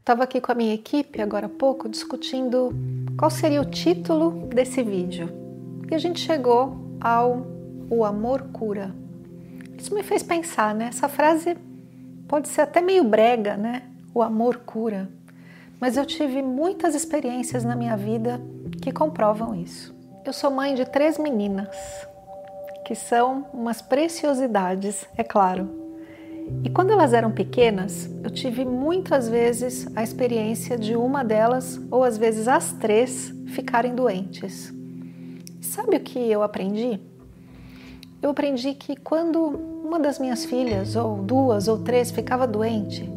Estava aqui com a minha equipe agora há pouco discutindo qual seria o título desse vídeo. E a gente chegou ao O amor cura. Isso me fez pensar, né? Essa frase pode ser até meio brega, né? O amor cura. Mas eu tive muitas experiências na minha vida que comprovam isso. Eu sou mãe de três meninas, que são umas preciosidades, é claro. E quando elas eram pequenas, eu tive muitas vezes a experiência de uma delas, ou às vezes as três, ficarem doentes. Sabe o que eu aprendi? Eu aprendi que quando uma das minhas filhas, ou duas ou três, ficava doente,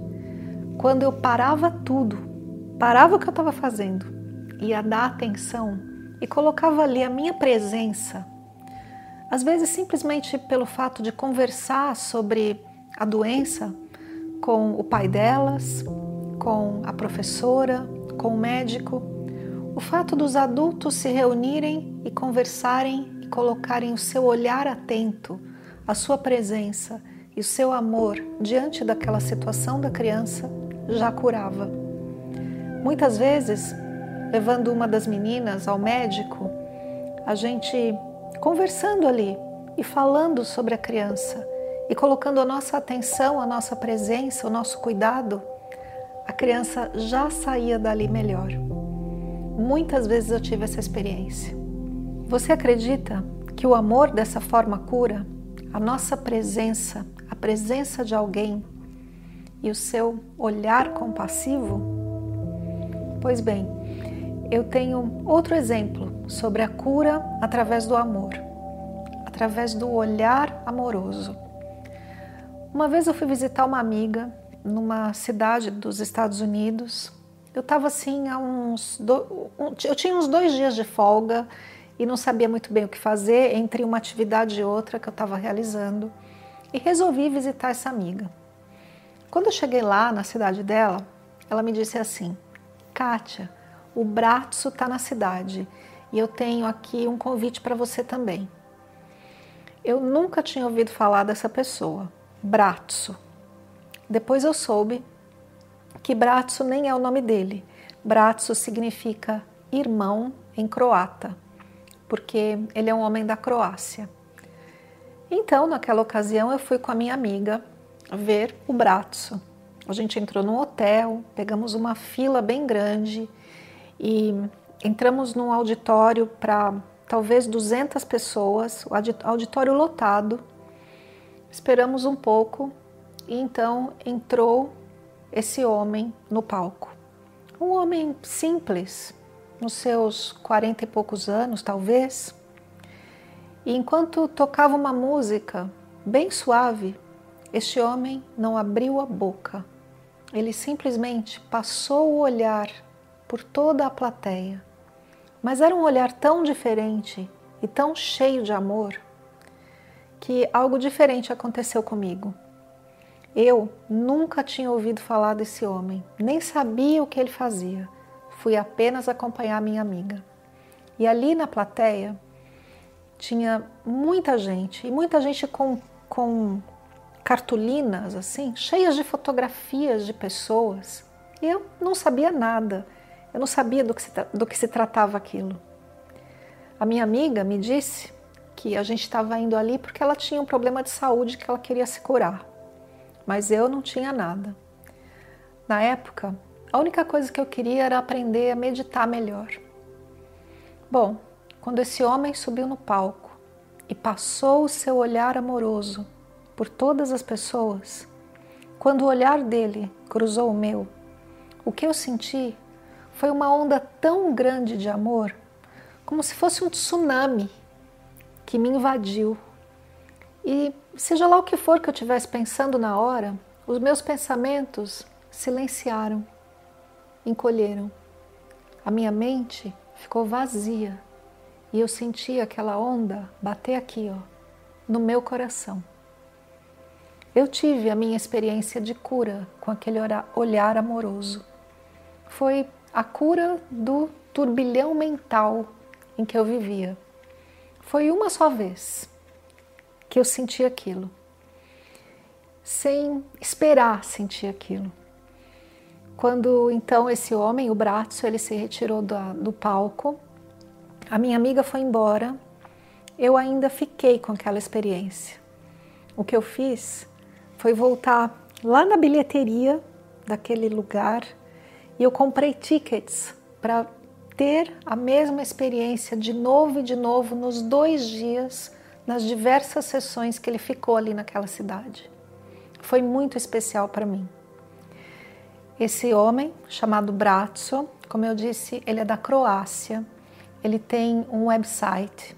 quando eu parava tudo, parava o que eu estava fazendo, ia dar atenção e colocava ali a minha presença, às vezes simplesmente pelo fato de conversar sobre a doença com o pai delas, com a professora, com o médico. O fato dos adultos se reunirem e conversarem e colocarem o seu olhar atento, a sua presença e o seu amor diante daquela situação da criança já curava. Muitas vezes, levando uma das meninas ao médico, a gente conversando ali e falando sobre a criança e colocando a nossa atenção, a nossa presença, o nosso cuidado, a criança já saía dali melhor. Muitas vezes eu tive essa experiência. Você acredita que o amor dessa forma cura? A nossa presença, a presença de alguém e o seu olhar compassivo? Pois bem, eu tenho outro exemplo sobre a cura através do amor, através do olhar amoroso. Uma vez eu fui visitar uma amiga numa cidade dos Estados Unidos. Eu estava assim há uns. Do... Eu tinha uns dois dias de folga e não sabia muito bem o que fazer entre uma atividade e outra que eu estava realizando e resolvi visitar essa amiga. Quando eu cheguei lá na cidade dela, ela me disse assim: Kátia, o Bratso está na cidade e eu tenho aqui um convite para você também. Eu nunca tinha ouvido falar dessa pessoa, Bratso. Depois eu soube que Bratso nem é o nome dele. Bratso significa irmão em croata, porque ele é um homem da Croácia. Então, naquela ocasião, eu fui com a minha amiga ver o Bratso. A gente entrou num hotel, pegamos uma fila bem grande e entramos num auditório para talvez 200 pessoas, o auditório lotado Esperamos um pouco e então entrou esse homem no palco. Um homem simples, nos seus quarenta e poucos anos, talvez. E enquanto tocava uma música bem suave, este homem não abriu a boca. Ele simplesmente passou o olhar por toda a plateia. Mas era um olhar tão diferente e tão cheio de amor que algo diferente aconteceu comigo. Eu nunca tinha ouvido falar desse homem, nem sabia o que ele fazia. Fui apenas acompanhar minha amiga. E ali na plateia tinha muita gente, e muita gente com, com cartolinas assim, cheias de fotografias de pessoas. E eu não sabia nada, eu não sabia do que se, do que se tratava aquilo. A minha amiga me disse que a gente estava indo ali porque ela tinha um problema de saúde que ela queria se curar. Mas eu não tinha nada. Na época, a única coisa que eu queria era aprender a meditar melhor. Bom, quando esse homem subiu no palco e passou o seu olhar amoroso por todas as pessoas, quando o olhar dele cruzou o meu, o que eu senti foi uma onda tão grande de amor, como se fosse um tsunami que me invadiu. E seja lá o que for que eu estivesse pensando na hora, os meus pensamentos silenciaram, encolheram. a minha mente ficou vazia e eu senti aquela onda bater aqui, ó, no meu coração. Eu tive a minha experiência de cura com aquele olhar amoroso. Foi a cura do turbilhão mental em que eu vivia. Foi uma só vez que eu senti aquilo, sem esperar sentir aquilo. Quando então esse homem, o braço, ele se retirou do, do palco, a minha amiga foi embora, eu ainda fiquei com aquela experiência. O que eu fiz foi voltar lá na bilheteria daquele lugar e eu comprei tickets para ter a mesma experiência de novo e de novo nos dois dias, nas diversas sessões que ele ficou ali naquela cidade. Foi muito especial para mim. Esse homem, chamado Bratso, como eu disse, ele é da Croácia. Ele tem um website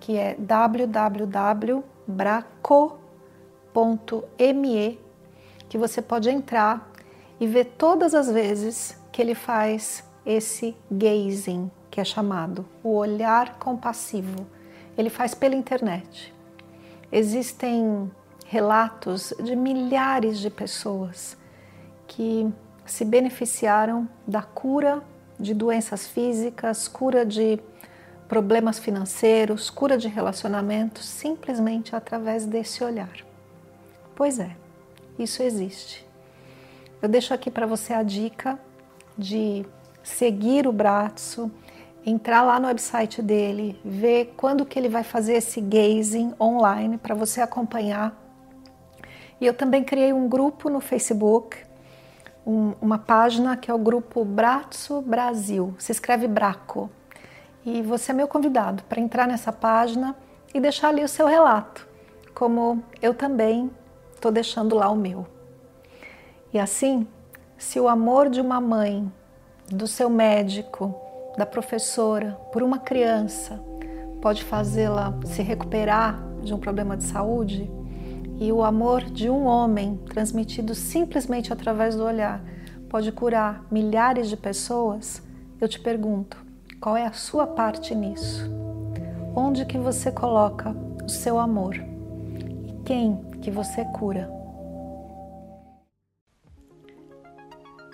que é www.braco.me, que você pode entrar e ver todas as vezes que ele faz esse gazing, que é chamado o olhar compassivo. Ele faz pela internet. Existem relatos de milhares de pessoas que se beneficiaram da cura de doenças físicas, cura de problemas financeiros, cura de relacionamentos, simplesmente através desse olhar. Pois é, isso existe. Eu deixo aqui para você a dica de seguir o braço, entrar lá no website dele, ver quando que ele vai fazer esse gazing online para você acompanhar. E eu também criei um grupo no Facebook, um, uma página que é o grupo Braço Brasil. Se escreve Braco. E você é meu convidado para entrar nessa página e deixar ali o seu relato, como eu também estou deixando lá o meu. E assim, se o amor de uma mãe do seu médico, da professora, por uma criança, pode fazê-la se recuperar de um problema de saúde, e o amor de um homem, transmitido simplesmente através do olhar, pode curar milhares de pessoas, eu te pergunto, qual é a sua parte nisso? Onde que você coloca o seu amor? E quem que você cura?